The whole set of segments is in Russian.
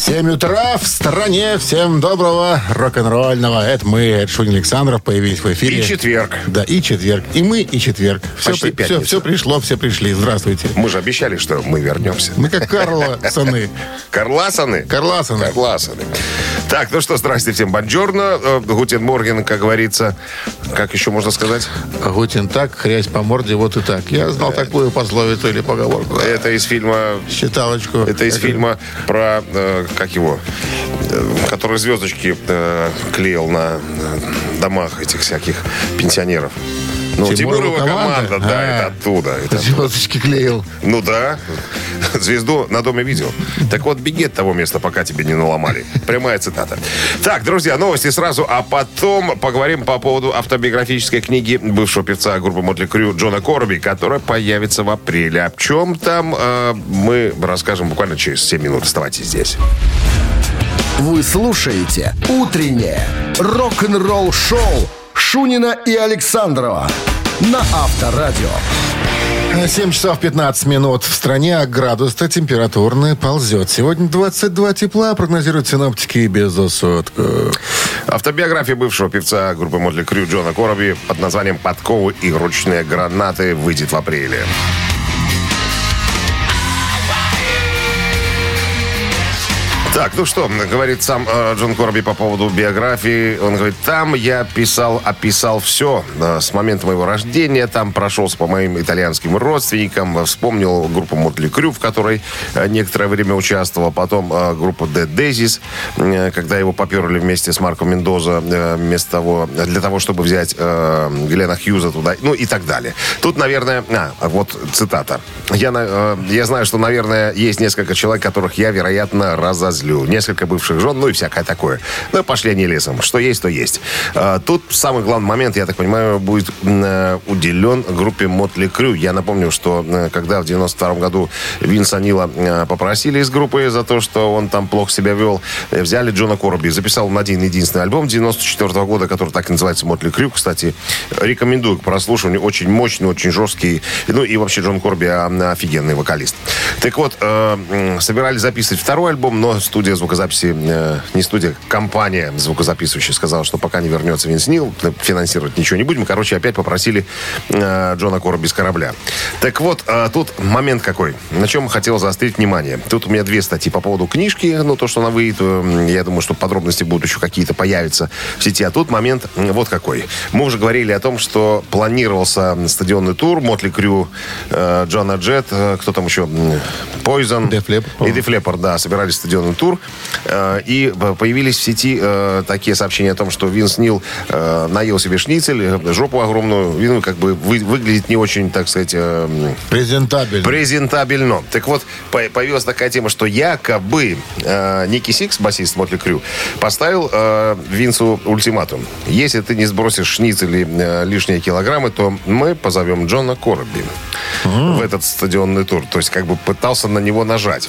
7 утра в стране. Всем доброго рок-н-ролльного. Это мы, это Шунин Александров, появились в эфире. И четверг. Да, и четверг. И мы, и четверг. Все, Почти при- все, все пришло, все пришли. Здравствуйте. Мы же обещали, что мы вернемся. Мы как Карласаны. Карласаны? Карласаны. Карласаны. Так, ну что, здрасте всем, buongiorno. Э, Guten Morgen, как говорится. Как еще можно сказать? Гутин так, хрясь по морде, вот и так. Я знал такую пословицу или поговорку. Это из фильма... Считалочку. Это из фильма про... как его? Э, который звездочки э, клеил на э, домах этих всяких пенсионеров. Ну, Тимурова Тимурова команда, команда? да, А. это оттуда. Это Звездочки клеил. Ну да. Звезду на доме видел. Так вот, беги от того места, пока тебе не наломали. Прямая цитата. Так, друзья, новости сразу, а потом поговорим по поводу автобиографической книги бывшего певца группы Мотли Крю Джона Корби, которая появится в апреле. О чем там, э, мы расскажем буквально через 7 минут. Оставайтесь здесь. Вы слушаете «Утреннее рок-н-ролл-шоу» Шунина и Александрова на Авторадио. 7 часов 15 минут в стране, а градус-то температурный ползет. Сегодня 22 тепла, прогнозируют синоптики без осадков. Автобиография бывшего певца группы Мотли Крю Джона Короби под названием «Подковы и ручные гранаты» выйдет в апреле. Так, ну что, говорит сам э, Джон Корби по поводу биографии. Он говорит, там я писал, описал все э, с момента моего рождения. Там прошелся по моим итальянским родственникам. Вспомнил группу Мотли Крю, в которой э, некоторое время участвовал. Потом э, группу Dead Daisies, э, когда его поперли вместе с Марком Мендоза э, вместо того, для того, чтобы взять э, Глена Хьюза туда, ну и так далее. Тут, наверное, а, вот цитата. Я, э, я знаю, что, наверное, есть несколько человек, которых я, вероятно, разозлю. Несколько бывших жен, ну и всякое такое. Ну, пошли они лесом. Что есть, то есть. А, Тут самый главный момент, я так понимаю, будет э, уделен группе Мотли Крю. Я напомню, что э, когда в 92 году Винса Нила э, попросили из группы за то, что он там плохо себя вел, взяли Джона Корби. Записал он один единственный альбом 94 года, который так и называется Мотли Крю. Кстати, рекомендую к прослушиванию. Очень мощный, очень жесткий. Ну и вообще Джон Корби а, офигенный вокалист. Так вот, собирались записывать второй альбом, но студия звукозаписи, э, не студия, компания звукозаписывающая сказала, что пока не вернется Винс Нил, финансировать ничего не будем. Короче, опять попросили э, Джона Корби с корабля. Так вот, э, тут момент какой, на чем хотел заострить внимание. Тут у меня две статьи по поводу книжки, ну, то, что она выйдет. э, Я думаю, что подробности будут еще какие-то появиться в сети. А тут момент вот какой. Мы уже говорили о том, что планировался стадионный тур Мотли Крю, э, Джона Джет, э, кто там еще? Leppard, И Leppard, да, собирались стадионный тур. Э, И появились в сети э, такие сообщения о том, что Винс Нил э, наел себе шницель, жопу огромную, ну, как бы вы- выглядит не очень, так сказать, Презентабельно. презентабельно. Так вот, по- появилась такая тема, что якобы Ники Сикс, басист Mötley Crüe, поставил Винсу ультиматум. Если ты не сбросишь шниц или э, лишние килограммы, то мы позовем Джона Кораби в этот стадионный тур. То есть, как бы пытался на него нажать.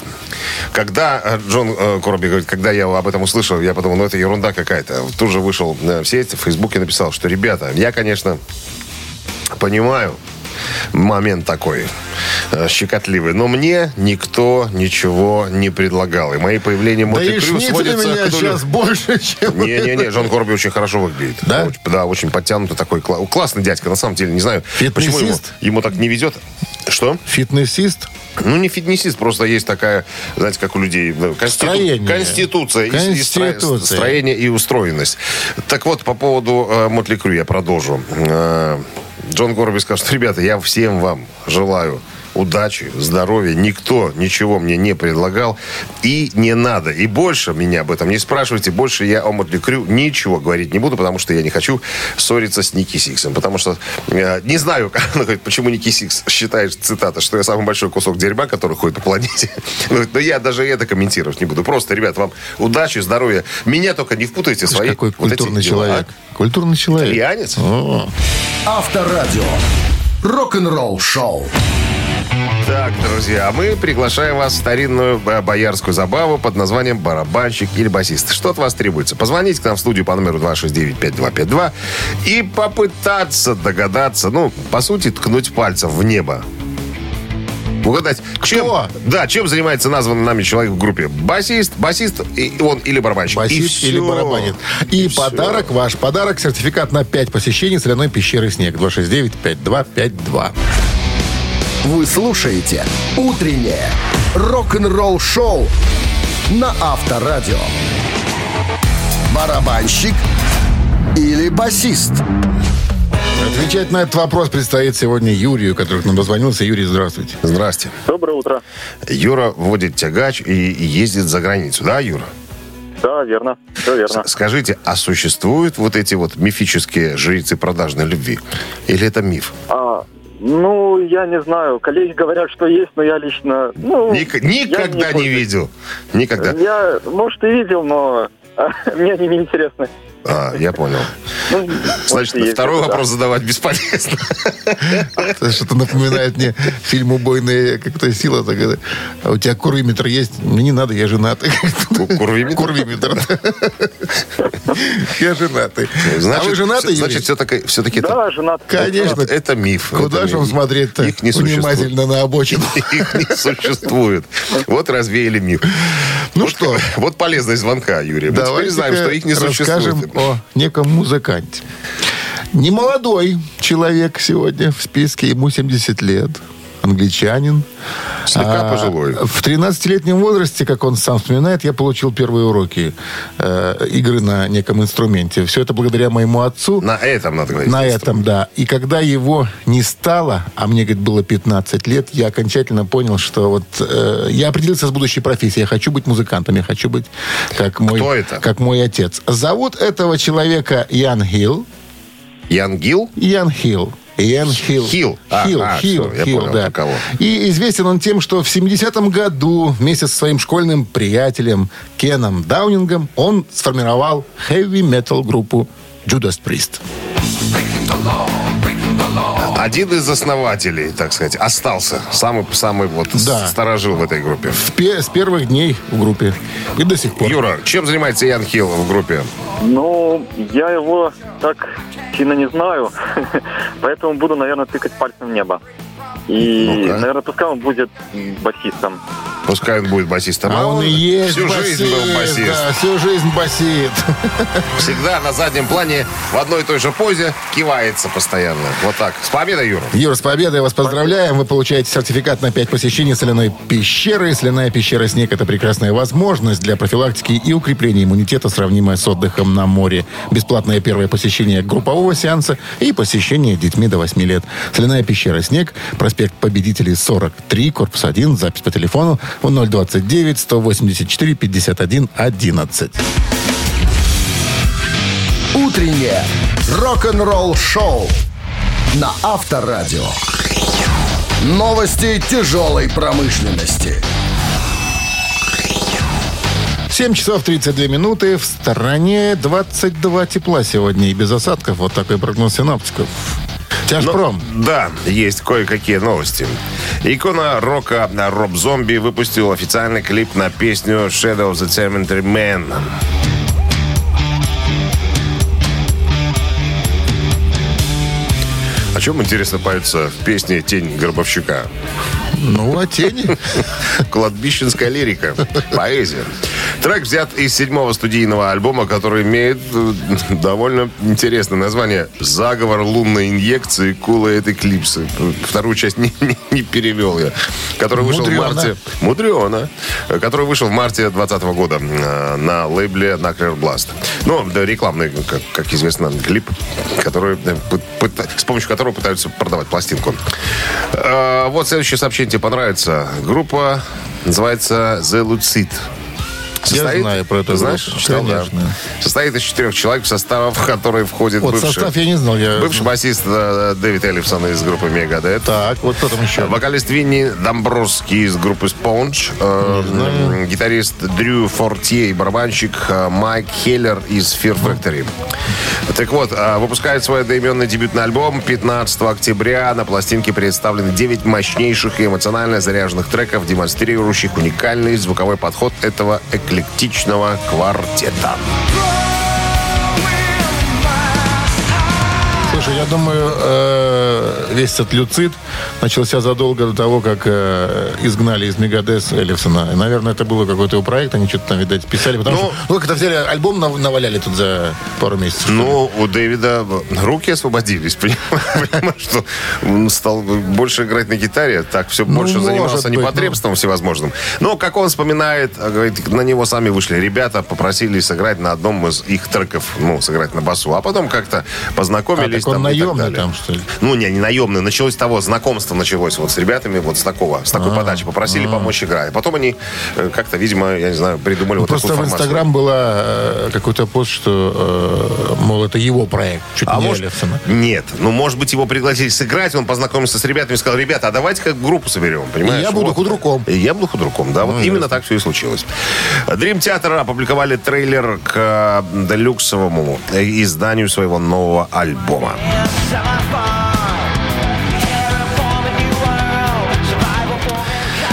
Когда Джон э, Кораби говорит, когда я об этом услышал, я подумал, ну это ерунда какая-то. Тут же вышел э, в сеть, в Фейсбуке написал, что, ребята, я, конечно, понимаю, момент такой э, щекотливый. Но мне никто ничего не предлагал. И мои появления Да Мотли и Крю сводятся меня к нулю. сейчас больше, чем... Не-не-не, Джон Корби очень хорошо выглядит. Да? Очень, да, очень подтянутый такой. кла- Классный дядька, на самом деле. Не знаю, почему ему, Фитнесист? ему так не везет. Что? Фитнесист? Ну, не фитнесист, просто есть такая, знаете, как у людей, конститу- Строение. конституция, и- и стро- Конституция. строение и устроенность. Так вот, по поводу э, Mötley Crüe я продолжу. Э, Джон Кораби сказал, что, ребята, я всем вам желаю удачи, здоровья. Никто ничего мне не предлагал. И не надо. И больше меня об этом не спрашивайте. Больше я о Mötley Crüe ничего говорить не буду, потому что я не хочу ссориться с Ники Сиксом. Потому что э, не знаю, почему Ники Сикс считает, цитата, что я самый большой кусок дерьма, который ходит по планете. Она говорит, Но я даже это комментировать не буду. Просто, ребят, вам удачи, здоровья. Меня только не впутайте в свои Какой вот культурный дела. человек. Культурный человек. Итальянец? О, Авторадио. Рок-н-ролл шоу. Так, друзья, а мы приглашаем вас в старинную э, боярскую забаву под названием «Барабанщик» или «Басист». Что от вас требуется? Позвоните к нам в студию по номеру 269-5252 и попытаться догадаться, ну, по сути, ткнуть пальцем в небо. Угадать, чем, да, чем занимается названный нами человек в группе? Басист, басист, и он или барабанщик. Басист или барабанит. И, и подарок все. ваш. Подарок, сертификат на 5 посещений соляной пещеры «Снег». 269-5252. Вы слушаете «Утреннее рок-н-ролл-шоу» на Авторадио. Барабанщик или басист? Отвечать на этот вопрос предстоит сегодня Юрию, который к нам дозвонился. Юрий, здравствуйте. Здрасте. Доброе утро. Юра водит тягач и ездит за границу, да, Юра? Да, верно. Все верно. Скажите, а существуют вот эти вот мифические жрицы продажной любви? Или это миф? А, ну, я не знаю. Коллеги говорят, что есть, но я лично... Ну, Ник- никогда не, не видел. Никогда. Я, может, и видел, но мне они не интересны. А, я понял. Ну, Значит, на второй вопрос да. задавать бесполезно. Что-то напоминает мне фильм «Убойная как-то сила». Так, а у тебя курвиметр есть? Мне не надо, я женатый. Курвиметр? Курвиметр. Я женатый. Значит, а вы женатый, Значит, все-таки... все-таки да, женат. Конечно. Это миф. Куда же он смотреть-то? Их не Внимательно на обочину. Их не существует. Вот развеяли миф. Ну что? Вот полезность звонка, Юрий. Мы теперь знаем, что их не существует о неком музыканте. Немолодой человек сегодня в списке, ему 70 лет англичанин. Слегка а, пожилой. В 13-летнем возрасте, как он сам вспоминает, я получил первые уроки э, игры на неком инструменте. Все это благодаря моему отцу. На этом, надо говорить. На этом, да. И когда его не стало, а мне, говорит, было 15 лет, я окончательно понял, что вот э, я определился с будущей профессией. Я хочу быть музыкантом, я хочу быть как мой, Кто это? Как мой отец. Зовут этого человека Ян Хилл. Ян Гилл? Ян Хилл. Иэн Хилл. Хилл. Хилл, а, Хилл, все, Хилл, понял, да. Кого. И известен он тем, что в 70-м году вместе со своим школьным приятелем Кеном Даунингом он сформировал хэви-метал группу Judas Priest. Один из основателей, так сказать, остался. Самый, самый вот да. сторожил в этой группе. В пе- с первых дней в группе. И до сих пор. Юра, чем занимается Ян Хилл в группе? Ну, я его так сильно не знаю. Поэтому буду, наверное, тыкать пальцем в небо. И, ну наверное, пускай он будет басистом. Пускай он будет басистом. А, а он, он и есть всю басист, жизнь был басист. Да, всю жизнь басит. Всегда на заднем плане в одной и той же позе кивается постоянно. Вот так. С победой, Юра. Юра, с победой вас поздравляем. Вы получаете сертификат на 5 посещений соляной пещеры. Соляная пещера «Снег» — это прекрасная возможность для профилактики и укрепления иммунитета, сравнимая с отдыхом на море. Бесплатное первое посещение группового сеанса и посещение детьми до 8 лет. Соляная пещера «Снег», проспект Победителей 43, корпус 1, запись по телефону 029 184 51 11. Утреннее рок-н-ролл-шоу на Авторадио. Новости тяжелой промышленности. 7 часов 32 минуты. В стороне 22 тепла сегодня и без осадков. Вот такой прогноз синоптиков. Тяжпром. Ну, да, есть кое-какие новости. Икона рока Роб Зомби выпустил официальный клип на песню Shadow of the Cemetery Man. О чем, интересно, поется в песне «Тень Горбовщика»? Ну, о тени. Кладбищенская лирика. Поэзия. Трек взят из седьмого студийного альбома, который имеет э, довольно интересное название «Заговор лунной инъекции Кулает Эклипсы». Вторую часть не, не, не перевел я. Который вышел Мудрено. в марте... Мудрено. Который вышел в марте 2020 года э, на лейбле Knuckler Blast. Ну, да, рекламный, как, как известно, клип, который, э, с помощью которого пытаются продавать пластинку. Вот следующее сообщение тебе понравится. Группа называется The Lucid. Состоит, знаю про это. Знаешь, группу. читал, да. Конечно. Состоит из четырех человек, в состав в который входит Вот бывший, состав я не знал. Я... бывший басист э, Дэвид Эллифсон из группы Мегадет. Так, вот кто там еще? Вокалист Винни Домбровский из группы Sponge. э, гитарист Дрю Фортье и барабанщик э, Майк Хеллер из Fear Factory. Так вот, выпускает свой одноименный дебютный альбом 15 октября. На пластинке представлены 9 мощнейших и эмоционально заряженных треков, демонстрирующих уникальный звуковой подход этого эклектичного квартета. Слушай, я думаю, э, весь этот люцид начался задолго до того, как э, изгнали из Мегадес Эллифсона. Наверное, это было какой-то его проект, они что-то там, видать, писали. Потому Ну, что, ну, как-то взяли альбом, нав- наваляли тут за пару месяцев. Ну, у Дэвида руки освободились, понимаешь, что он стал больше играть на гитаре, так все Ну, больше занимался быть, непотребством всевозможным. Но, как он вспоминает, а, говорит, на него сами вышли ребята, попросили сыграть на одном из их треков, ну, сыграть на басу, а потом как-то а, познакомились. так он там, наемный там, что ли? Ну, не, не наемный. Началось с того, знакомство началось вот с ребятами вот с такого, с такой подачи. Попросили помочь играть. Потом они э, как-то, видимо, я не знаю, придумали вот Просто такую в. Инстаграм была э, какой-то пост, что, э, мол, это его проект, чуть А не может, нет, ну, может быть, его пригласили сыграть, он познакомился с ребятами и сказал, ребята, а давайте как группу соберем, понимаешь? И я буду худруком. И я буду худруком, да, вот Ну, именно ясно. так все и случилось. Dream Theater опубликовали трейлер к делюксовому изданию своего нового альбома.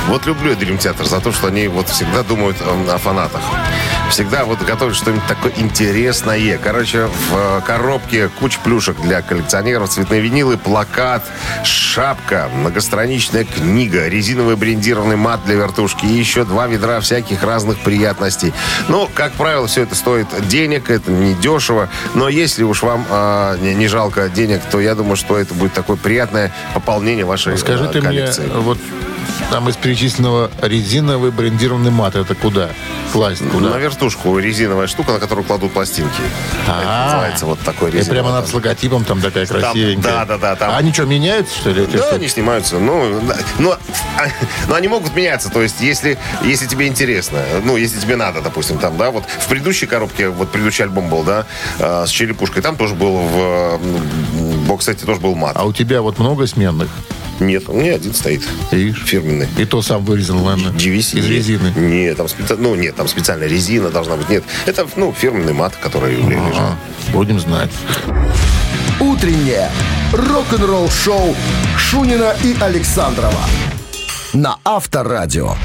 Вот люблю я Dream Theater за то, что они вот всегда думают э, о фанатах. Всегда вот готовят что-нибудь такое интересное. Короче, в коробке куча плюшек для коллекционеров, цветные винилы, плакат, шапка, многостраничная книга, резиновый брендированный мат для вертушки и еще два ведра всяких разных приятностей. Ну, как правило, все это стоит денег, это не дешево. Но если уж вам э, не, не жалко денег, то я думаю, что это будет такое приятное пополнение вашей Скажи э, ты мне, коллекции. вот там из перечисленного резиновый брендированный мат, это куда? Класть куда? На вертушку резиновая штука, на которую кладут пластинки. Это А. называется вот такой И резиновый. прямо надо с логотипом там такая красивенькая. да, да, да, там. А они что, меняются, что ли? Да, штуки? они снимаются. Ну, да, но, а, но они могут меняться. То есть, если, если тебе интересно, ну, если тебе надо, допустим, там, да, вот в предыдущей коробке, вот предыдущий альбом был, да, э, с черепушкой, там тоже был в боксете тоже был мат. А у тебя вот много сменных? Нет, у меня один стоит. Видишь? Фирменный. И то сам вырезал, ладно? GVC. Из резины. Нет, там специ- ну нет, там специальная резина должна быть. Нет, это ну фирменный мат, который лежит. Ага, будем знать. Утреннее рок-н-ролл-шоу Шунина и Александрова на Авторадио.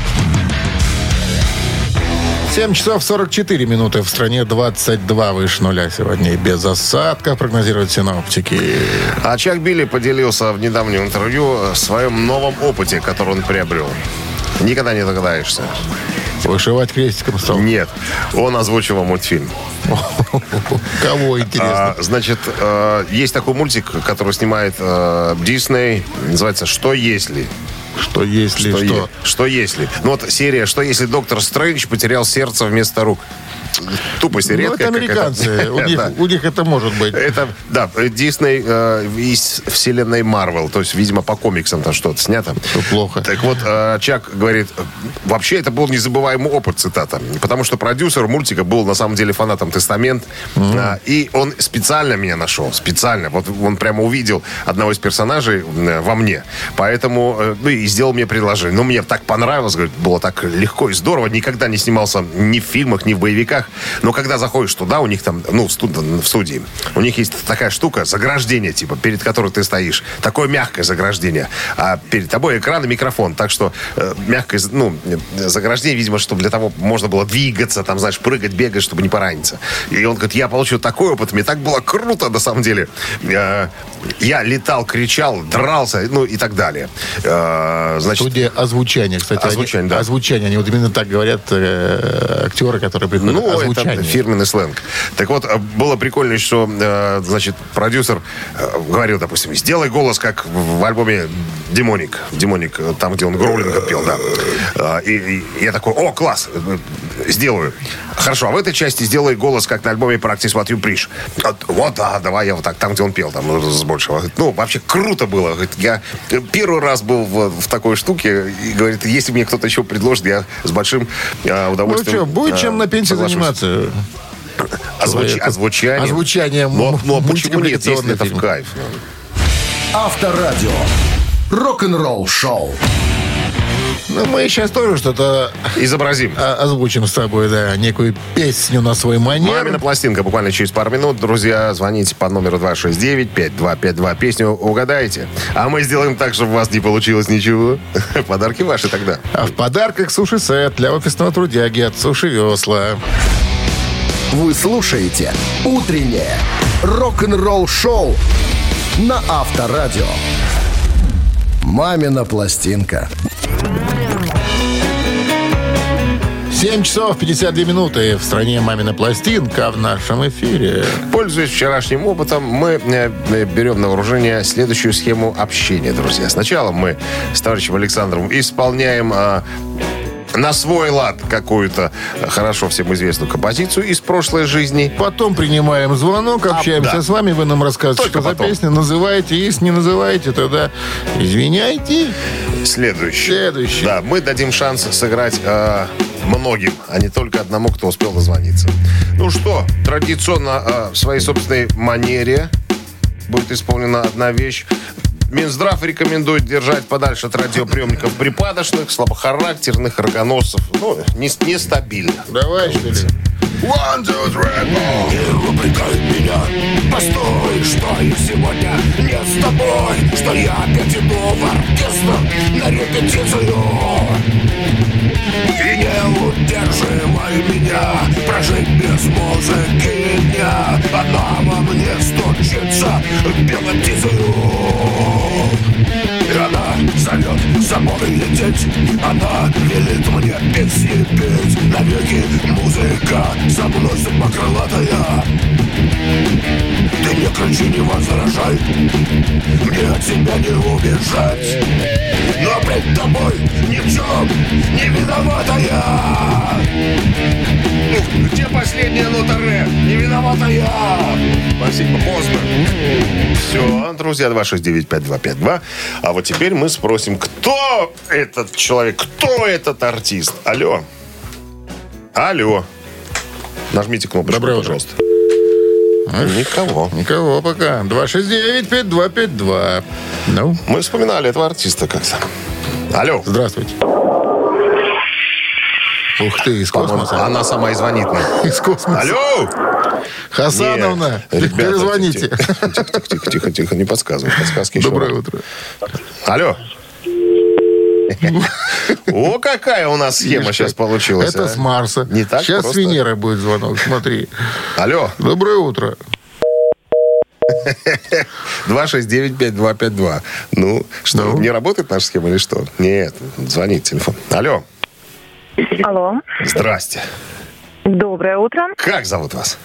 7 часов 44 минуты. В стране 22 выше нуля сегодня. И без осадков прогнозируют синоптики. А Чак Билли поделился в недавнем интервью о своем новом опыте, который он приобрел. Никогда не догадаешься. Вышивать крестиком стал. Нет, он озвучивал мультфильм. Кого интересно? А, значит, э, есть такой мультик, который снимает э, Дисней, называется «Что если?». Что если что? е- что если? Ну вот серия «Что если доктор Стрэндж потерял сердце вместо рук?» Тупость Ну, редкая. это американцы. У них, у них это может быть. Это, да, Дисней э, из вселенной Марвел. То есть, видимо, по комиксам там что-то снято. Что плохо. Так вот, э, Чак говорит, э, вообще это был незабываемый опыт, цитата. Потому что продюсер мультика был на самом деле фанатом Тестамент. А, и он специально меня нашел. Специально. Вот он прямо увидел одного из персонажей э, во мне. Поэтому, э, ну и сделал мне предложение. Ну, мне так понравилось, говорит, было так легко и здорово. Никогда не снимался ни в фильмах, ни в боевиках. Но когда заходишь туда, у них там, ну, в, студ- в студии, у них есть такая штука, заграждение, типа, перед которой ты стоишь. Такое мягкое заграждение. А перед тобой экран и микрофон. Так что э, мягкое, ну, заграждение, видимо, чтобы для того можно было двигаться, там, знаешь, прыгать, бегать, чтобы не пораниться. И он говорит, я получил такой опыт, мне так было круто, на самом деле. Э, я летал, кричал, дрался, ну, и так далее. Э, значит, Студия озвучания, кстати. они- Озвучание, да. Озвучание. Они вот именно так говорят э, актеры, которые приходят. Ну, озвучание. это фирменный сленг. Так вот, э, было прикольно, что, э, значит, продюсер э, говорил, допустим, сделай голос, как в альбоме «Демоник». «Демоник», там, где он Гроулинга пел, да. И, и я такой, о, класс, сделаю. Хорошо, а в этой части сделай голос, как на альбоме «Practice What You Preach». Вот, вот, да, давай я вот так, там, где он пел, там, ну, с большего. Ну, вообще круто было. Я первый раз был в, в такой штуке, и говорит, если мне кто-то еще предложит, я с большим Ну удовольствием что, будет э, чем на пенсии соглашусь. заниматься? Озвуч- озвучанием. Озвучанием Ну, ну, а почему нет, если это в кайф? Авторадио. Рок-н-ролл шоу. Ну, мы сейчас тоже что-то Изобразим. а, озвучим с тобой, да, некую песню на свой манер. Мамина пластинка буквально через пару минут. Друзья, звоните по номеру 269-5252. Песню угадаете. А мы сделаем так, чтобы у вас не получилось ничего. Подарки ваши тогда. А в подарках суши-сет для офисного трудяги от Суши Весла. Вы слушаете «Утреннее рок-н-ролл-шоу» на Авторадио. «Мамина пластинка». 7 часов 52 минуты. В стране «Мамина пластинка» в нашем эфире. Пользуясь вчерашним опытом, мы э, берем на вооружение следующую схему общения, друзья. Сначала мы с товарищем Александром исполняем э, на свой лад какую-то э, хорошо всем известную композицию из прошлой жизни. Потом принимаем звонок, общаемся А, да. с вами, вы нам рассказываете, Только что за потом. песня, называете. Если не называете, тогда извиняйте. Следующий. Следующий. Да, мы дадим шанс сыграть э, многим, а не только одному, кто успел дозвониться. Ну что, традиционно э, в своей собственной манере будет исполнена одна вещь. Минздрав рекомендует держать подальше от радиоприемников припадочных, слабохарактерных, рогоносцев. Ну, не- нестабильных. Давай, что ли? One, two, three, four. Меня, постой, что я сегодня не с тобой, что я опять иду в оркестр на репетицию. И не удерживай меня, прожить без музыки дня, она во мне стучится белотицею. И она зовет с собой лететь Она велит мне песни петь Навеки музыка со мной судьба крылатая Ты не кричи, не возражай Мне от тебя не убежать Но пред тобой ни в чем не виноватая Ну, где последняя нота ре? Не виноватая Спасибо, поздно. Все, друзья, 269-5252. А вот теперь мы спросим, кто этот человек, кто этот артист? Алло. Алло. Нажмите кнопочку, Доброе утро. Никого. Никого пока. 269-5252. Ну, Мы вспоминали этого артиста как-то. Алло. здравствуйте. Ух ты, из космоса. Она сама и звонит мне. Из космоса. Алло! Хасановна, Нет, ребята, перезвоните. Тихо, тихо, тихо, тихо, тихо, не подсказывай. Подсказки еще. Доброе утро. Алло. О, какая у нас схема сейчас получилась. Это а. с Марса. Не так Сейчас с Венеры будет звонок, смотри. Алло. Доброе утро. 269-5252. Ну, что, Ну? не работает наша схема или что? Нет, звонит телефон. Алло. Алло, Здрасте. доброе утро. Как зовут вас?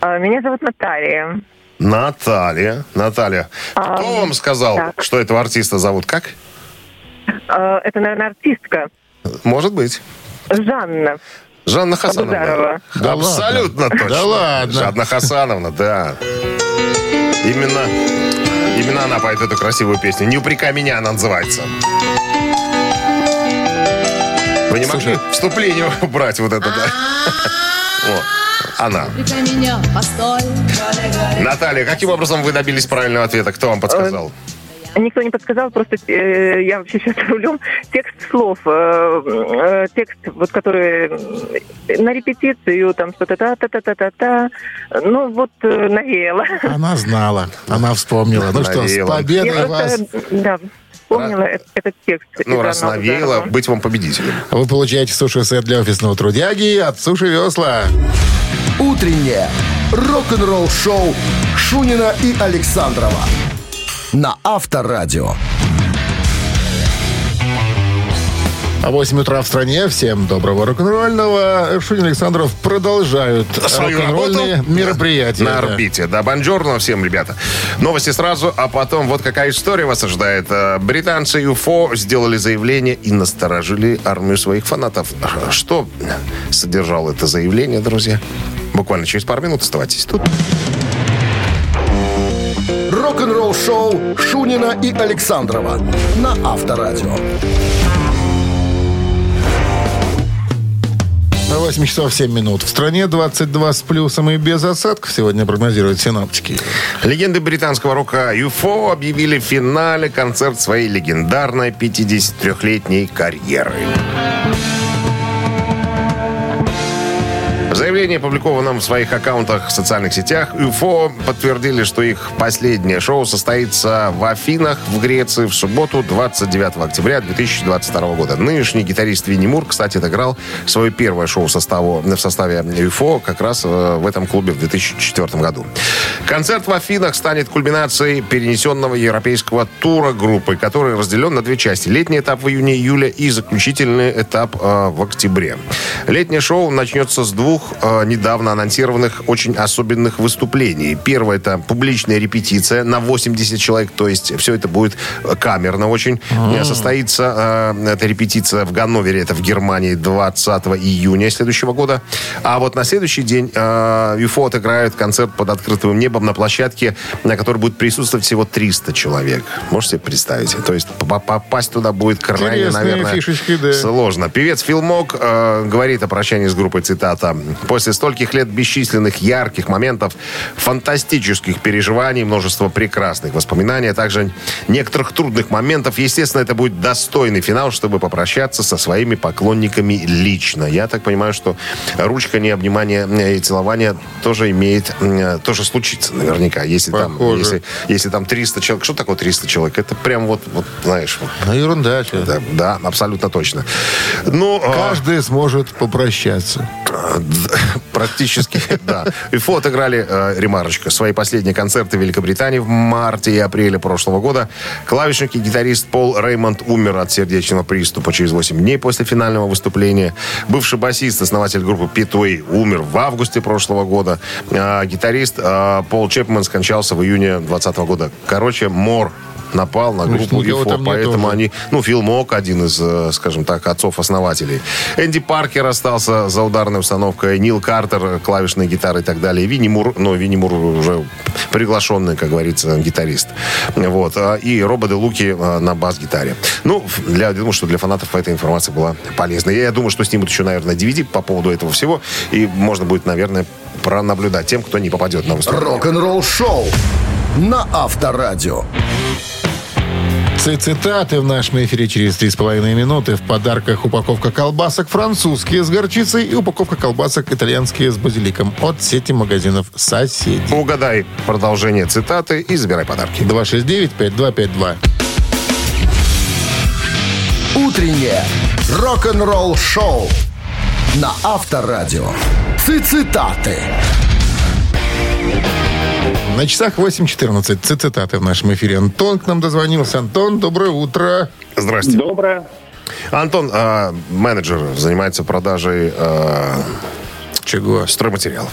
А, Меня зовут Наталья. Наталья. Наталья. Кто А, вам сказал, так. что этого артиста зовут как? А, Это, наверное, артистка Может быть. Жанна. Жанна Хасановна. Абузарова. Да Абсолютно ладно. точно. Да ладно. Жанна Хасановна, да. Именно, именно она поет эту красивую песню. «Не упрекай меня» она называется. Вы не могли Слушай. вступление убрать вот это, да? Вот. Она. Упрекай меня, постой. Наталья, каким образом вы добились правильного ответа? Кто вам подсказал? Никто не подсказал, просто э, я вообще сейчас рулем. Текст слов, э, э, текст, вот который э, на репетицию, там что-то та-та-та-та-та-та. Ну, вот э, навеяло. Она знала, она вспомнила. Ну что, с Навеяла. Я победой вас. просто, да, вспомнила э- этот текст. Ну, из раз Анны навеяло, быть вам победителем. Вы получаете суши-сет для офисного трудяги от Суши Весла. Утреннее рок-н-ролл-шоу Шунина и Александрова на Авторадио. А 8 утра в стране. Всем доброго рок-н-ролльного. Шунин Александров продолжают Свою рок-н-ролльные работу мероприятия. На орбите. Да, бонжорно всем, ребята. Новости сразу, а потом вот какая история вас ожидает. Э, Британцы UFO сделали заявление и насторожили армию своих фанатов. Что содержало это заявление, друзья? Буквально через пару минут оставайтесь тут. Рок-н-ролл шоу Шунина и Александрова на Авторадио. 8 часов 7 минут. В стране 22 с плюсом и без осадков сегодня прогнозируют синоптики. Легенды британского рока UFO объявили в финале концерт своей легендарной 53-летней карьеры. В заявлении, опубликованном в своих аккаунтах в социальных сетях, UFO подтвердили, что их последнее шоу состоится в Афинах, в Греции, в субботу, 29 октября 2022 года. Нынешний гитарист Винни Мур, кстати, отыграл свое первое шоу в, составу, в составе UFO как раз э, в этом клубе в 2004 году. Концерт в Афинах станет кульминацией перенесенного европейского тура группы, который разделен на две части. Летний этап в июне-июле и заключительный этап э, в октябре. Летнее шоу начнется с двух э, недавно анонсированных очень особенных выступлений. Первое это публичная репетиция на 80 человек, то есть все это будет э, камерно очень. Э, Состоится э, эта репетиция в Ганновере, это в Германии 20 июня следующего года. А вот на следующий день э, UFO отыграют концерт под открытым небом на площадке, на которой будет присутствовать всего 300 человек. Можете себе представить? То есть по- попасть туда будет крайне, Интересные наверное, фишечки, да. сложно. Певец Фил Мок э, говорит о прощании с группой, цитата. «После стольких лет бесчисленных ярких моментов, фантастических переживаний, множество прекрасных воспоминаний, а также некоторых трудных моментов, естественно, это будет достойный финал, чтобы попрощаться со своими поклонниками лично». Я так понимаю, что ручка, не обнимание э, и целование тоже имеет, э, тоже случится наверняка. Если там, если, если там 300 человек. Что такое 300 человек? Это прям вот, вот знаешь, вот, Ну, ерунда. да, да, абсолютно точно. Ну, а, Каждый сможет попрощаться. практически, да. ИФО отыграли, э, ремарочка, свои последние концерты в Великобритании в марте и апреле прошлого года. Клавишник и гитарист Пол Реймонд умер от сердечного приступа через 8 дней после финального выступления. Бывший басист, основатель группы Питуэй, умер в августе прошлого года. А гитарист э, Пол Чепман скончался в июне 2020 года. Короче, мор напал на Значит, группу там нет поэтому они... Ну, Фил Мок, один из, э, скажем так, отцов-основателей. Энди Паркер остался за ударной установкой. Нил Картер, э, клавишная гитара и так далее. Винни Мур, ну, Винни Мур уже приглашенный, как говорится, гитарист. Вот. А, И Роба де Луки э, на бас-гитаре. Ну, для, я думаю, что для фанатов эта информация была полезна. Я думаю, что снимут еще, наверное, DVD по поводу этого всего. И можно будет, наверное, пронаблюдать тем, кто не попадет на выступление. Рок-н-ролл шоу на Авторадио. Цитаты в нашем эфире через 3,5 минуты. В подарках упаковка колбасок французские с горчицей и упаковка колбасок итальянские с базиликом от сети магазинов «Соседи». Угадай продолжение цитаты и забирай подарки. 269-5252. Утреннее рок-н-ролл шоу на Авторадио. Цитаты. На часах 8.14. Ц- Цитаты в нашем эфире. Антон к нам дозвонился. Антон, доброе утро. Здрасте. Доброе. Антон, а, менеджер, занимается продажей а, Чего? стройматериалов.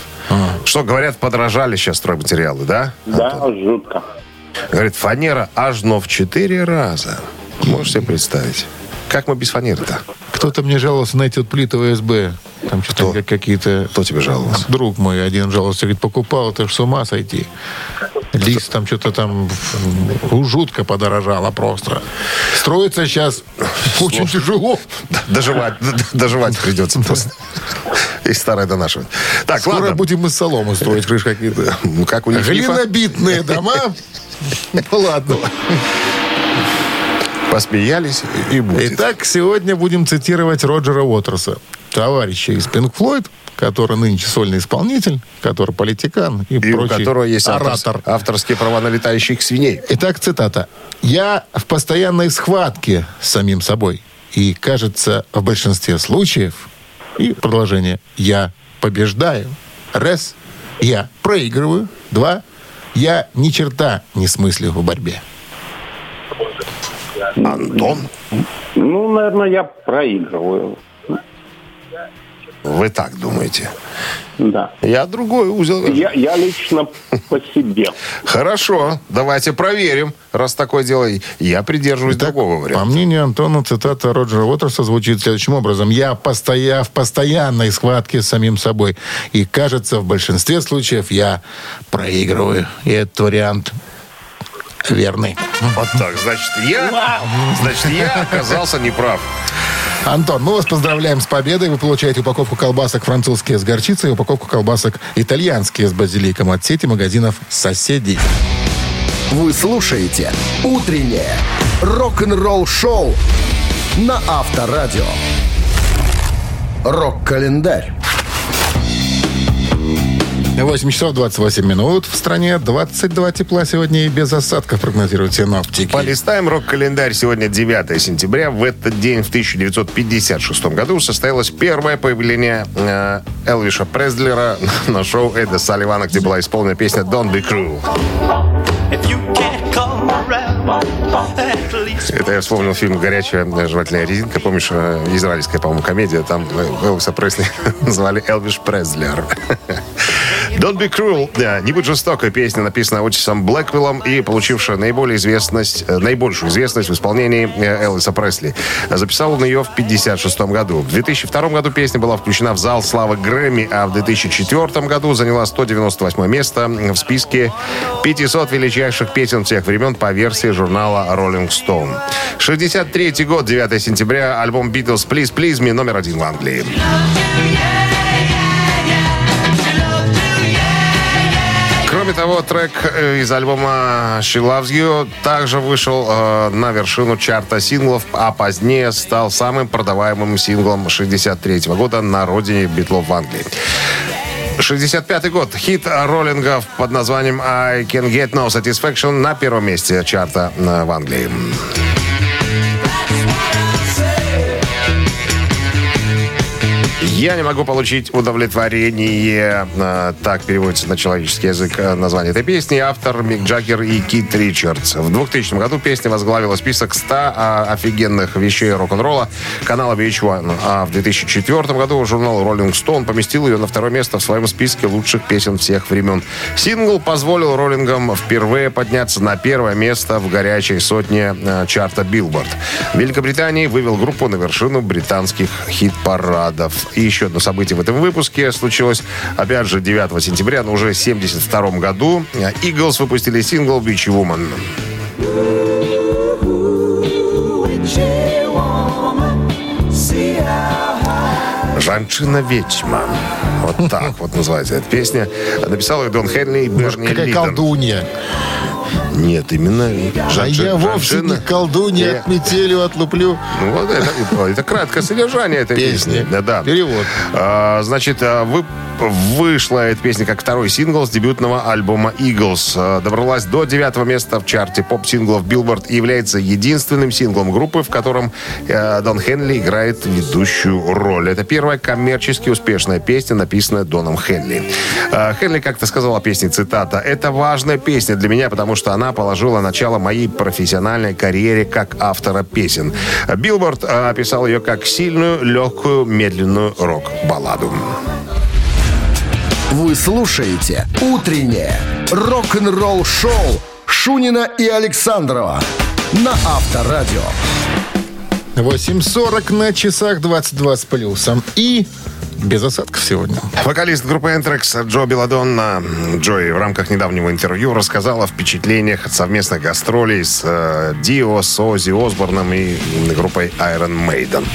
Что, говорят, подорожали сейчас стройматериалы, да? Да, жутко. Говорит, фанера аж но в четыре раза. Можешь себе представить? Как мы без фанеры-то? Кто-то мне жаловался на эти вот плиты ОСБ. Там что-то как- какие-то... Кто тебе жаловался? Друг мой один жаловался, говорит, покупал, это ж с ума сойти. Лист там что-то там жутко подорожало просто. Строится сейчас очень тяжело. Доживать, доживать придется просто. И старое донашивать. Так, Скоро ладно. будем из соломы строить крыши какие-то. Ну, как у них? Глинобитные дома. Ну ладно. Посмеялись и будет. Итак, сегодня будем цитировать Роджера Уотерса, товарища из Pink Floyd, который нынче сольный исполнитель, который политикан и, И у прочий которого есть оратор. авторские права на летающих свиней. Итак, цитата. «Я в постоянной схватке с самим собой. И, кажется, в большинстве случаев...» И продолжение. «Я побеждаю. Раз. Я проигрываю. Два. Я ни черта не смыслю в борьбе». Антон, Ну, наверное, я проигрываю. вы так думаете? Да. Я другой узел. Я, я лично по себе. Хорошо, давайте проверим, раз такое дело. Я придерживаюсь другого По варианта. мнению Антона, цитата Роджера Уотерса звучит следующим образом. «Я постоя... в постоянной схватке с самим собой. И, кажется, в большинстве случаев я проигрываю». И этот вариант верный. Вот так, значит, я, значит, я оказался неправ. Антон, мы вас поздравляем с победой. Вы получаете упаковку колбасок французские с горчицей и упаковку колбасок итальянские с базиликом от сети магазинов «Соседей». Вы слушаете «Утреннее рок-н-ролл-шоу» на Авторадио. Рок-календарь. 8 часов 28 минут. В стране 22 тепла сегодня и без осадков прогнозируют синоптики. Полистаем рок-календарь. Сегодня 9 сентября. В этот день, в 1956 году, состоялось первое появление э, Элвиша Преслера на шоу Эда Салливана, где была исполнена песня «Don't be cruel». Это я вспомнил фильм «Горячая жевательная резинка». Помнишь, э, израильская, по-моему, комедия. Там э, Элвиса Пресли звали Элвиш Преслер. Don't be cruel. Да, не будь жестокой. Песня написана Отисом Блэквиллом и получившая наиболее известность, э, наибольшую известность в исполнении э, Элвиса Пресли. Записал он ее в 1956 году. В 2002 году песня была включена в зал славы Грэмми, а в 2004 году заняла 198 место в списке 500 величайших песен всех времен по версии журнала Rolling Stone. 63 год, 9 сентября, альбом Beatles Please Please Me номер один в Англии. Кроме того, трек э, из альбома She Loves You также вышел э, на вершину чарта синглов, а позднее стал самым продаваемым синглом 63 года на родине Битлов в Англии. 65 год. Хит роллингов под названием I Can Get No Satisfaction на первом месте чарта э, в Англии. Я не могу получить удовлетворение. э, Так переводится на человеческий язык э, название этой песни. Автор Мик Джаггер и Кит Ричардс. В 2000 году песня возглавила список 100 а, офигенных вещей рок-н-ролла канала VH1. А в 2004 году журнал Rolling Stone поместил ее на второе место в своем списке лучших песен всех времен. Сингл позволил роллингам впервые подняться на первое место в горячей сотне э, чарта Billboard. В Великобритании вывел группу на вершину британских хит-парадов. И еще одно событие в этом выпуске случилось, опять же, 9 сентября, но уже в 72 году. Eagles выпустили сингл «Beachy Woman». «Жанчина-ведьма». Вот так вот называется эта песня. Написал ее Дон Хенли и Берни Какая Лидон. колдунья. Нет, именно А жанчи- я вовсе не колдунья, Не. от метелью отлуплю. Ну, вот это, это краткое содержание этой песни. Песни. Да, да. Перевод. А, значит, а, вы, вышла эта песня как второй сингл с дебютного альбома Eagles. А, Добралась до девятого места в чарте поп-синглов Billboard и является единственным синглом группы, в котором э, Дон Хенли играет ведущую роль. Это первая коммерчески успешная песня, написанная Доном Хенли. А, Хенли как-то сказал о песне, цитата, «Это важная песня для меня, потому что она положила начало моей профессиональной карьере как автора песен». Билборд а, описал ее как сильную, легкую, медленную рок-балладу. Вы слушаете «Утреннее рок-н-ролл-шоу» Шунина и Александрова на Авторадио. 8.40 на часах 22 с плюсом. И без осадков сегодня. Вокалист группы Энтрекс Джо Беладонна Джой в рамках недавнего интервью рассказал о впечатлениях от совместных гастролей с э, Дио, с Оззи Осборном и группой Iron Maiden.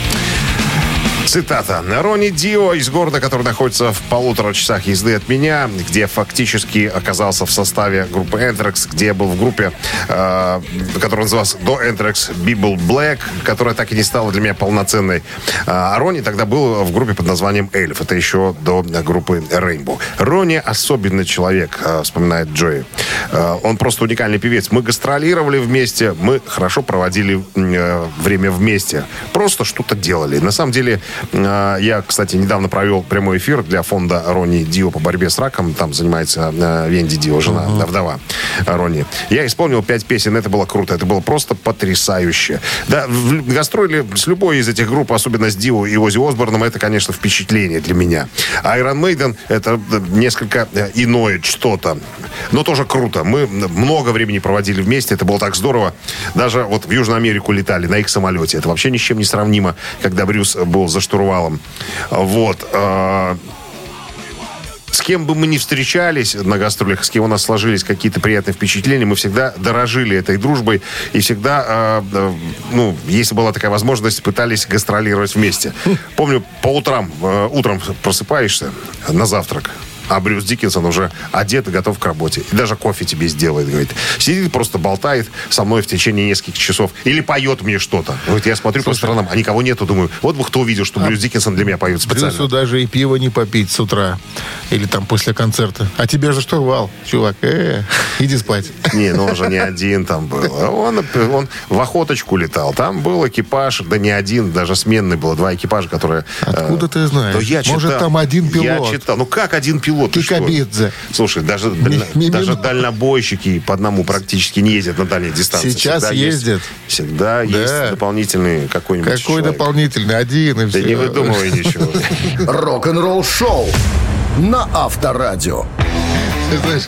Цитата. Ронни Дио из города, который находится в полутора часах езды от меня, где фактически оказался в составе группы Энтрекс, где был в группе, э, которая называлась до Энтрекс Библ Блэк, которая так и не стала для меня полноценной. А Ронни тогда был в группе под названием Эльф. Это еще до группы Rainbow. Ронни особенный человек, э, вспоминает Джои. Э, Он просто уникальный певец. Мы гастролировали вместе, мы хорошо проводили э, время вместе. Просто что-то делали. На самом деле, Я, кстати, недавно провел прямой эфир для фонда Рони Дио по борьбе с раком. Там занимается э, Венди Дио, жена, вдова Рони. Я исполнил пять песен, это было круто, это было просто потрясающе. Да, гастроли с любой из этих групп, особенно с Дио и Ози Осборном, это, конечно, впечатление для меня. А Iron Maiden это несколько э, иное что-то. Но тоже круто. Мы много времени проводили вместе, это было так здорово. Даже вот в Южную Америку летали на их самолете. Это вообще ни с чем не сравнимо, когда Брюс был за штурвалом. Вот. э, с кем бы мы ни встречались на гастролях, с кем у нас сложились какие-то приятные впечатления, мы всегда дорожили этой дружбой и всегда, э, ну, если была такая возможность, пытались гастролировать вместе. Помню, по утрам, э, утром просыпаешься на завтрак, а Брюс Диккенсон уже одет и готов к работе. И даже кофе тебе сделает, говорит. Сидит, просто болтает со мной в течение нескольких часов. Или поет мне что-то. Вот я смотрю по сторонам, а никого нету, думаю, вот бы кто увидел, что Брюс Диккенсон для меня поет специально. Брюсу даже и пиво не попить с утра. Или там после концерта. А тебе же что, Вал, чувак? Э, иди спать. Не, ну он же не один там был. Он, он в охоточку летал. Там был экипаж, да не один, даже сменный было. Два экипажа, которые... Откуда э, ты знаешь? я Может, читал. там один Я пилот? читал. Ну как один пилот? Ты что? Кикабидзе. Слушай, даже, дально- Ми- даже дальнобойщики по одному практически не ездят на дальние дистанции. Сейчас Всегда есть- ездят. всегда Да. есть дополнительный какой-нибудь Какой человек. дополнительный? Один и Да все. не выдумывай ничего. Рок-н-ролл шоу на Авторадио. Ты знаешь,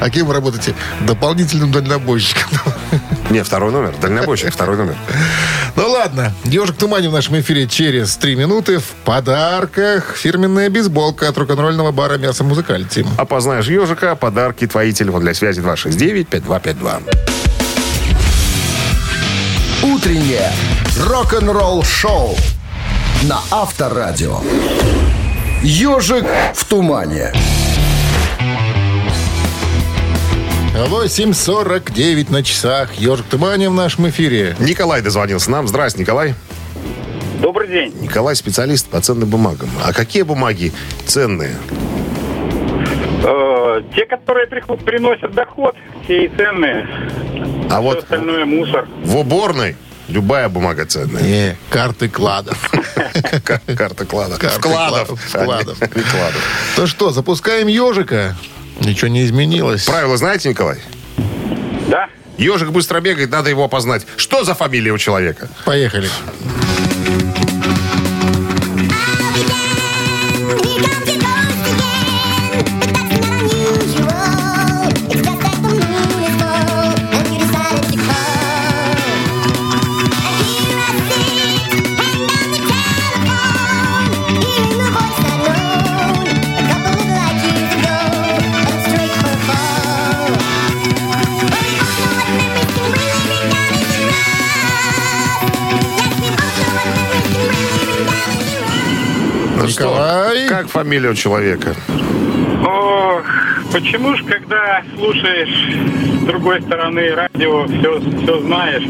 а кем вы работаете? Дополнительным дальнобойщиком. Не, второй номер. Дальнобойщик, второй номер. Ну ладно, «Ежик в тумане» в нашем эфире через три минуты. В подарках фирменная бейсболка от рок-н-ролльного бара «Мясо Музыкальти». Опознаешь ежика, подарки, твои телефон для связи 269-5252. Утреннее рок-н-ролл шоу на Авторадио. Ежик в тумане. 8.49 на часах. «Ежик в тумане» в нашем эфире. Николай дозвонился нам. Здрасте, Николай. Добрый день. Николай специалист по ценным бумагам. А какие бумаги ценные? Э, те, которые приносят доход, те и ценные. А Все вот остальное мусор. в уборной любая бумага ценная. Не, карты кладов. Карты Вкладов. кладов, вкладов. а не- не кладов. Ну что, запускаем «Ежика». Ничего не изменилось. Правила знаете, Николай? Да? Ежик быстро бегает, надо его опознать. Что за фамилия у человека? Поехали. Ну Николай. что, как фамилия у человека? Ох, почему ж, когда слушаешь с другой стороны радио, все, все знаешь,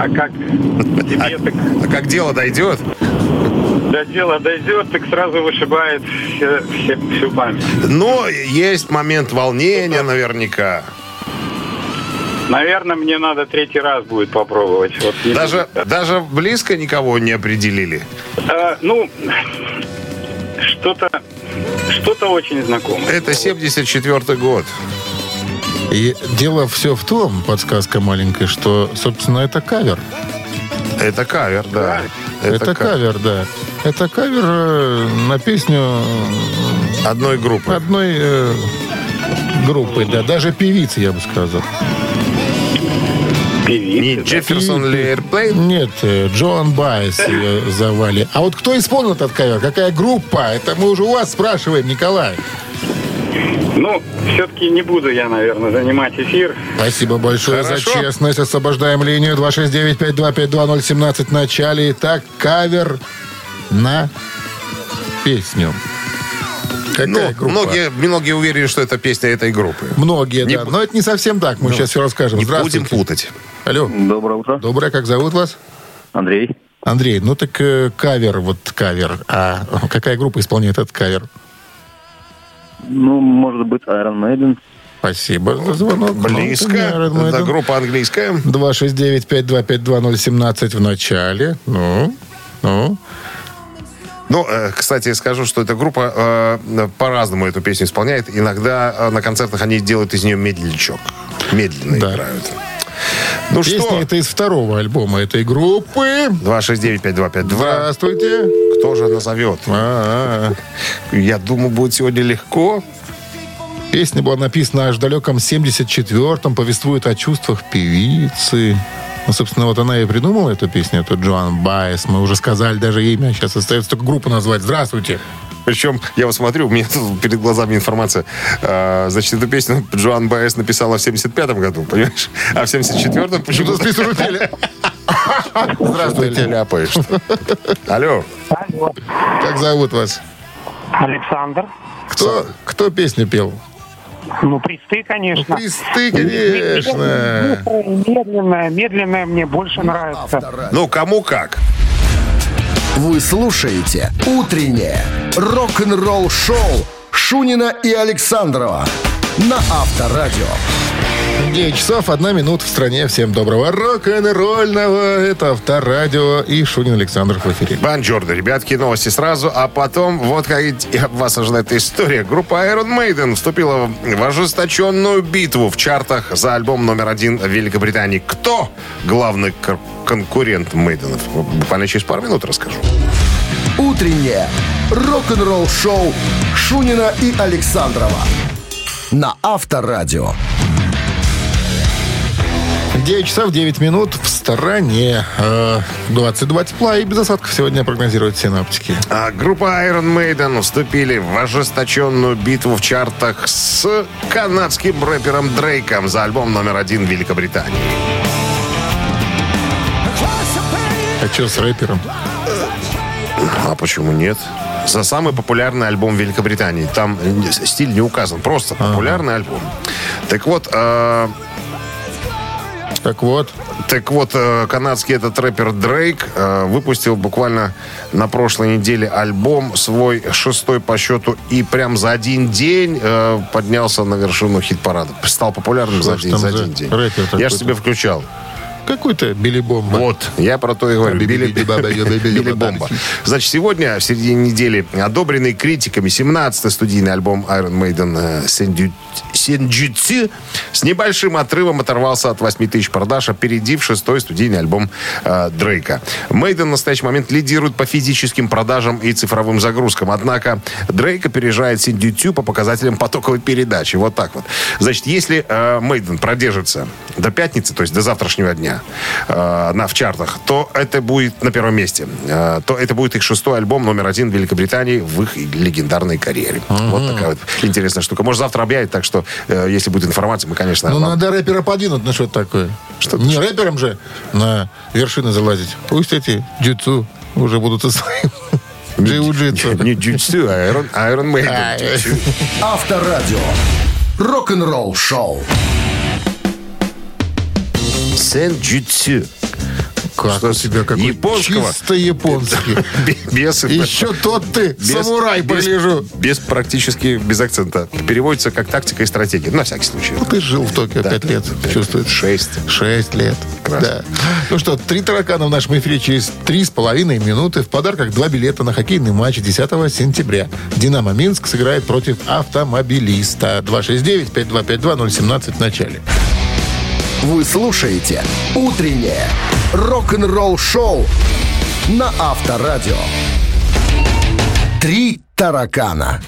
а как тебе так А как дело дойдет? до дела дойдет, так сразу вышибает все, все- всю память. Но есть момент волнения наверняка. Наверное, мне надо третий раз будет попробовать. Вот Даже, даже близко никого не определили. Э, ну, что-то что-то очень знакомое. Это 74 год. И дело все в том, подсказка маленькая, что, собственно, это кавер. Это кавер, да. Это, ка- кавер, да. Это кавер э, на песню Одной группы. одной э, группы, да, даже певицы, я бы сказал. Не Джефферсон ли Airplane? Нет, э, Джоан Байес ее завали. А вот кто исполнил этот кавер? Какая группа? Это мы уже у вас спрашиваем, Николай. Ну, все-таки не буду я, наверное, занимать эфир. Спасибо большое Хорошо. за честность. Освобождаем линию 269-5252-017 в начале. Итак, кавер на песню. Какая Ну, группа? многие, многие уверены, что это песня этой группы. Многие, Не да. бу- Но это не совсем так. Мы сейчас все расскажем. Не будем путать. Алло. Доброе утро. Доброе, как зовут вас? Андрей. Андрей, ну так э, кавер, вот кавер. А какая группа исполняет этот кавер? Ну, может быть, Iron Maiden. Спасибо за звонок. Близко. Это это группа английская. 269-5252-017 в начале. Ну, ну. Ну, э, кстати, скажу, что эта группа э, по-разному эту песню исполняет. Иногда э, на концертах они делают из нее медленничок. Медленно Да. играют. Ну Песня что, это из второго альбома этой группы. 269-5252. Здравствуйте. Кто же назовет? А-а-а. Я думаю, будет сегодня легко. Песня была написана аж в далеком 74-м, повествует о чувствах певицы. Ну, собственно, вот она и придумала эту песню, эту Джоан Байес. Мы уже сказали даже имя, сейчас остается только группу назвать. Здравствуйте. Причем, я вот смотрю, у меня тут перед глазами информация. А, значит, эту песню Джоан Баэс написала в 75-м году, понимаешь? А в 74-м почему-то... Здравствуйте. Ляпаешь. Алло. Как зовут вас? Александр. Кто, кто песню пел? Ну, присты, конечно. Присты, конечно. Медленная, медленная мне больше нравится. Ну, кому как. Вы слушаете «Утреннее рок-н-ролл-шоу» Шунина и Александрова на Авторадио. 9 часов, одна минута в стране. Всем доброго рок-н-ролльного. Это Авторадио и Шунин Александр в эфире. Бонжорно, ребятки, новости сразу, а потом, вот как вас ожидает история. Группа Iron Maiden вступила в ожесточенную битву в чартах за альбом номер один в Великобритании. Кто главный конкурент Мейденов? Буквально через пару минут расскажу. «Утреннее рок-н-ролл-шоу» Шунина и Александрова на Авторадио. 9 часов 9 минут в стороне. Э, 22 тепла и без осадков сегодня прогнозируют синаптики. А группа Iron Maiden вступили в ожесточенную битву в чартах с канадским рэпером Дрейком за альбом номер один в Великобритании. А что с рэпером? А почему нет? За самый популярный альбом Великобритании. Там э, стиль не указан, просто популярный альбом. Так вот, э, Так вот, так вот, э, канадский этот рэпер Дрейк э, выпустил буквально на прошлой неделе альбом свой шестой по счету и прям за один день э, поднялся на вершину хит-парада. Стал популярным Что за, там за один день. Я же тебе включал. какой-то Билли Бомба. Вот, я про то и говорю. Билли, Билли Бомба. Значит, сегодня, в середине недели, одобренный критиками 17-й студийный альбом Iron Maiden Senjutsu с небольшим отрывом оторвался от 8 тысяч продаж, опередив шестой студийный альбом э, Дрейка. Мейден в настоящий момент лидирует по физическим продажам и цифровым загрузкам. Однако Дрейк опережает Senjutsu по показателям потоковой передачи. Вот так вот. Значит, если э, Мейден продержится до пятницы, то есть до завтрашнего дня, э, на, в чартах, то это будет на первом месте. Э, то это будет их шестой альбом номер один в Великобритании в их легендарной карьере. Вот такая вот интересная штука. Может, завтра объявить, так что, э, если будет информация, мы, конечно... Ну, вам- надо рэпера подвинуть на что-то такое. Что- Не рэпером же на вершины залазить. Пусть эти джитсу уже будут со своим джиу-джитсу. Не джитсу, а Iron, Iron Maiden. Ай. Джитсу. Авторадио. Рок-н-ролл шоу. Сен-джитсу. Как Что у тебя какой японского? чисто японский. Без, Еще тот ты, без- самурай, без- полежу. Без практически, без акцента. Переводится как тактика и стратегия. На всякий случай. Ну, ты жил в Токио Да, пять лет, да, чувствует. шесть. Шесть лет. Прекрасно. Да. Ну что, три таракана в нашем эфире через три с половиной минуты. В подарках два билета на хоккейный матч 10 сентября. «Динамо Минск» сыграет против автомобилиста. 269-5252-017 в начале. Вы слушаете «Утреннее рок-н-ролл-шоу» на Авторадио. Три таракана.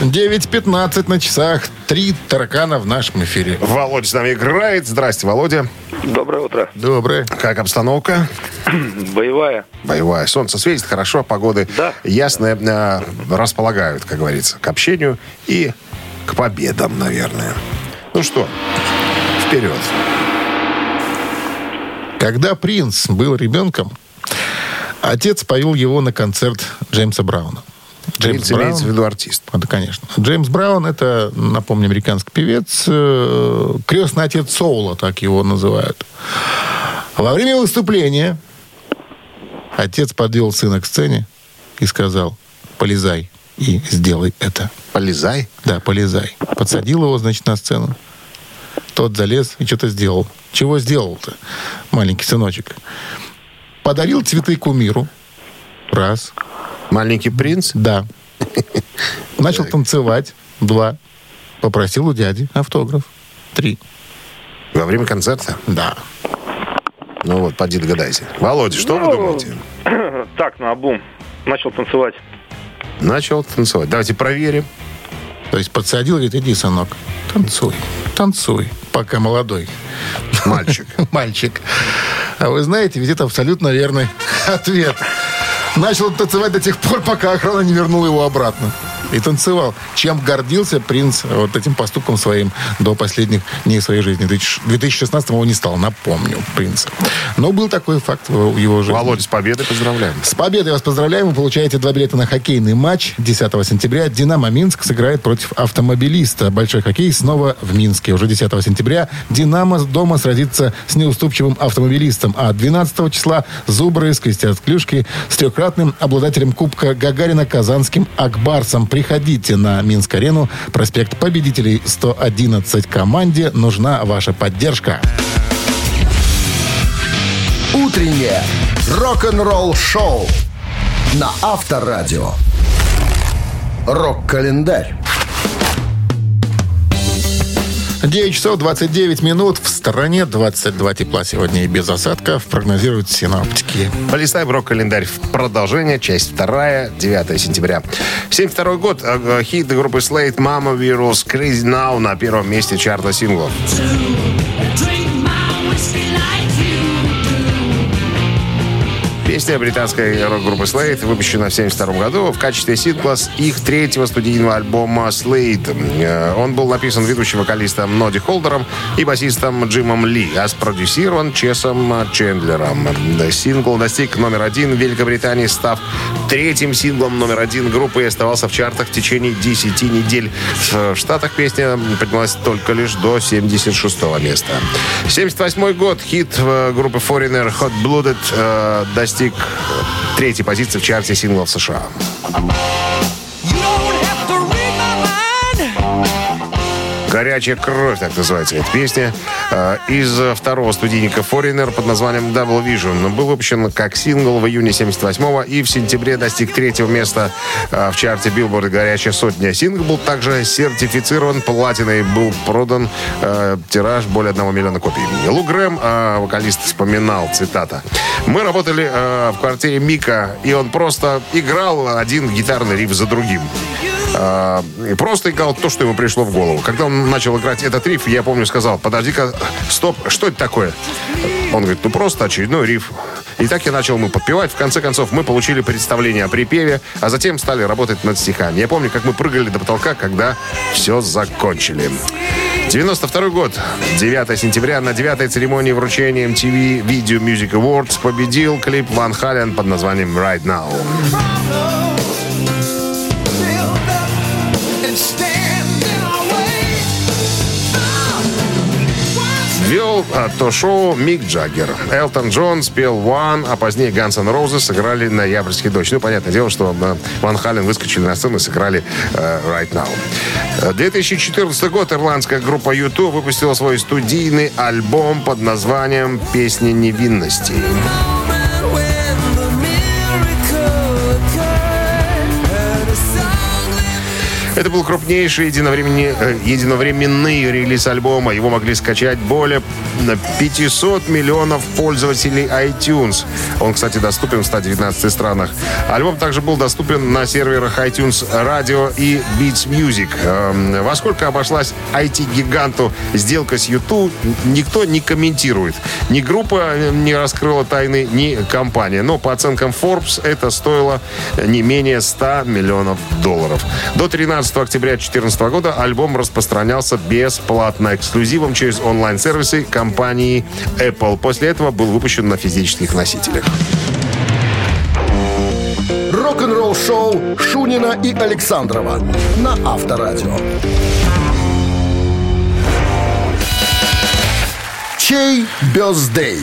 9.15 на часах. Три таракана в нашем эфире. Володя с нами играет. Здрасте, Володя. Доброе утро. Доброе. Как обстановка? Боевая. Боевая. Солнце светит, хорошо, погоды Да. ясные, э, располагают, как говорится, к общению и к победам, наверное. Ну что, вперед. Когда принц был ребенком, отец повел его на концерт Джеймса Брауна. Принц имеется в виду артист. Это, конечно. Джеймс Браун, это, напомню, американский певец, э, крестный отец Соула, так его называют. Во время выступления отец подвел сына к сцене и сказал, полезай и сделай это. Полезай. Да, полезай. Подсадил его, значит, на сцену. Тот залез и что-то сделал. Чего сделал-то, маленький сыночек? Подарил цветы кумиру. Раз. Маленький принц? Да. Начал танцевать. Два. Попросил у дяди автограф. Три. Во время концерта? Да. Ну вот, поди догадайся. Володя, что вы думаете? Так, на обум. Начал танцевать. Начал танцевать. Давайте проверим. То есть подсадил, говорит, иди, сынок, танцуй, танцуй, пока молодой. Мальчик. Мальчик. А вы знаете, ведь это абсолютно верный ответ. Начал танцевать до тех пор, пока охрана не вернула его обратно. И танцевал. Чем гордился принц вот этим поступком своим до последних дней своей жизни. В 2016 его не стал, напомню, принца. Но был такой факт в его жизни. Володя, с победой поздравляем. С победой вас поздравляем. Вы получаете два билета на хоккейный матч 10 сентября. «Динамо Минск» сыграет против автомобилиста. Большой хоккей снова в Минске. Уже 10 сентября «Динамо» дома сразится с неуступчивым автомобилистом. А 12 числа «Зубры» скрестят клюшки с трехкратным обладателем Кубка Гагарина казанским «Акбарсом». Приходите на Минск-арену. Проспект Победителей 111. Команде нужна ваша поддержка. Утреннее рок-н-ролл-шоу на Авторадио. Рок-календарь. 9 часов 29 минут. В стороне 22 тепла сегодня и без осадков, прогнозируют синоптики. Полистаем рок-календарь. Продолжение, часть вторая, 9 сентября. 72 год. э, Хит группы Slate «Mama Virus Crazy Now» на первом месте чарта синглов. Песня британской рок-группы Slate выпущена в 1972 году в качестве сингла с их третьего студийного альбома Slate. Э, Он был написан ведущим вокалистом Ноди Холдером и басистом Джимом Ли, а спродюсирован Чесом Чендлером. Э, Сингл достиг номер один в Великобритании, став третьим синглом номер один группы и оставался в чартах в течение 10 недель. В Штатах песня поднялась только лишь до 76 места. 78 год. Хит э, группы Foreigner Hot Blooded э, достиг третьей позиции в чарте синглов США. «Горячая кровь», так называется эта песня, э, из второго студийника Foreigner под названием Double Vision. Был выпущен как сингл в июне 78-го и в сентябре достиг третьего места э, в чарте Billboard «Горячая сотня». Сингл был также сертифицирован платиной, был продан э, тираж более 1 миллиона копий. Лу Грэм, вокалист, вспоминал, цитата, «Мы работали в квартире Мика, и он просто играл один гитарный риф за другим. А, и просто играл то, что ему пришло в голову. Когда он начал играть этот риф, я помню, сказал, подожди-ка, стоп, что это такое? Он говорит, ну просто очередной риф. И так я начал ему подпевать. В конце концов, мы получили представление о припеве, а затем стали работать над стихами. Я помню, как мы прыгали до потолка, когда все закончили. 92 год, 9 сентября, на 9 церемонии вручения MTV Video Music Awards победил клип Ван Хален под названием «Right Now». Вел а, то шоу Мик Джаггер. Элтон Джон спел One, а позднее Guns N' Roses сыграли «Ноябрьский дождь». Ну, понятное дело, что э, Ван Хален выскочили на сцену и сыграли э, Right Now. Э, 2014 год ирландская группа YouTube выпустила свой студийный альбом под названием «Песня невинности». Это был крупнейший единовременный, э, единовременный релиз альбома. Его могли скачать более 500 миллионов пользователей iTunes. Он, кстати, доступен в 119 странах. Альбом также был доступен на серверах iTunes Radio и Beats Music. Эм, Во сколько обошлась IT-гиганту сделка с YouTube, никто не комментирует. Ни группа не раскрыла тайны, ни компания. Но по оценкам Forbes это стоило не менее 100 миллионов долларов. До 13 октября 2014 года альбом распространялся бесплатно, эксклюзивом через онлайн-сервисы компании Apple. После этого был выпущен на физических носителях. Рок-н-ролл-шоу Шунина и Александрова на Авторадио. Чей бездей?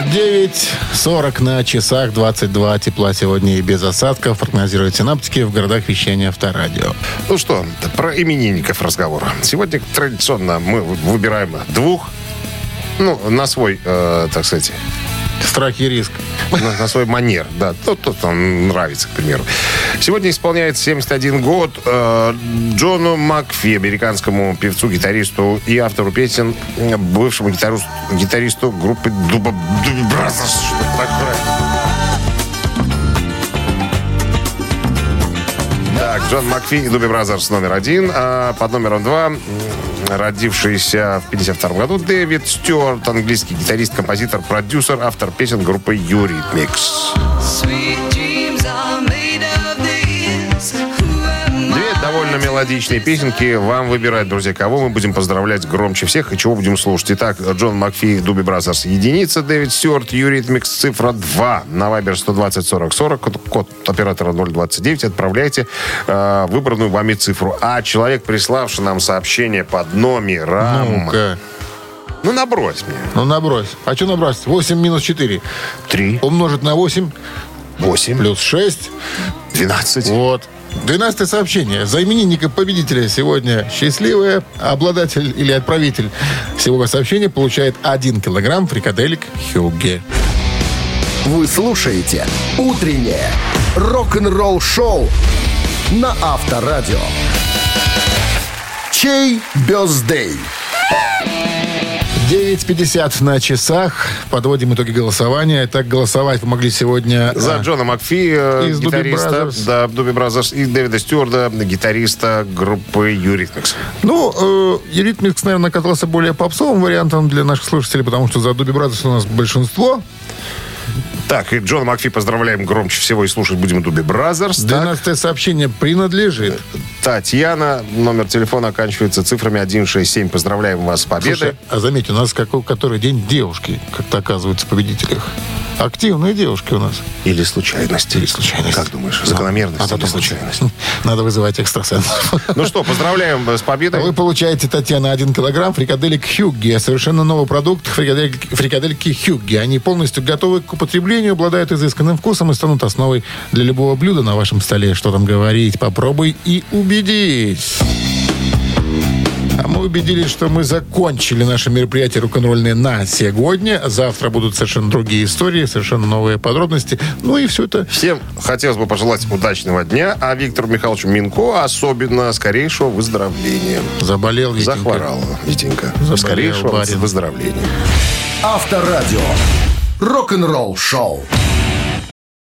9.40 на часах, 22 тепла сегодня и без осадков, прогнозируют синаптики в городах вещания Авторадио. Ну что, про именинников разговор. Сегодня традиционно мы выбираем двух, ну, на свой, э, так сказать, Страх и риск. на, на свой манер, да, тот, кто там нравится, к примеру. Сегодня исполняется 71 год э, Джону Макфи, американскому певцу, гитаристу и автору песен, э, бывшему гитару- гитаристу группы Doobie Brothers. Что такое? Так, Джон Макфи и Doobie Brothers номер один, а под номером два родившийся в 52 году Дэвид Стюарт, английский гитарист, композитор, продюсер, автор песен группы Eurythmics. Две мелодичные песенки. Вам выбирать, друзья, кого мы будем поздравлять громче всех и чего будем слушать. Итак, Джон Макфи, Doobie Brothers, единица, Дэвид Стюарт, Eurythmics, цифра 2. На Viber 120 40 40, код, код оператора 029. Отправляйте э, выбранную вами цифру. А человек, приславший нам сообщение под номером... Ну-ка. Ну, набрось мне. Ну, набрось. А что набрать? 8 минус 4. 3, Умножить на 8 8, плюс 6. 12. Вот. 12 сообщение. За именинника победителя сегодня счастливая. Обладатель или отправитель всего сообщения получает 1 килограмм фрикаделек Хюгге. Вы слушаете «Утреннее рок-н-ролл-шоу» на Авторадио. Чей бездей? 9.50 на часах. Подводим итоги голосования. Так, голосовать вы могли сегодня... За а, Джона Макфи, э, Из гитариста, да, Doobie Brothers, и Дэвида Стюарта, гитариста группы Eurythmics. Ну, э, Eurythmics, наверное, оказался более попсовым вариантом для наших слушателей, потому что за Doobie Brothers у нас большинство. Так, и Джона Макфи поздравляем громче всего и слушать будем Doobie Brothers. Так, 12 сообщение принадлежит. Татьяна, номер телефона оканчивается цифрами 167. Поздравляем вас с победой. Слушай, а заметь, у нас какой, который день девушки, как-то оказывается, в победителях. Активные девушки у нас. Или случайность. Или случайность. Как думаешь, закономерность или думать. случайность? Надо вызывать экстрасенсов. Ну что, поздравляем с победой. Вы получаете, Татьяна, 1 килограмм фрикаделек Хюгги. Совершенно новый продукт фрикадельки, фрикадельки Хюгги. Они полностью готовы к употреблению, обладают изысканным вкусом и станут основой для любого блюда на вашем столе. Что там говорить? Попробуй и убедись. А мы убедились, что мы закончили наше мероприятие рок-н-ролльное на сегодня. Завтра будут совершенно другие истории, совершенно новые подробности. Ну и все это Всем хотелось бы пожелать удачного дня, а Виктору Михайловичу Минко особенно скорейшего выздоровления. заболел. Витенька. Захворал, Витенька. Заболел Скорейшего барин. выздоровления. Авторадио. Рок-н-ролл-шоу.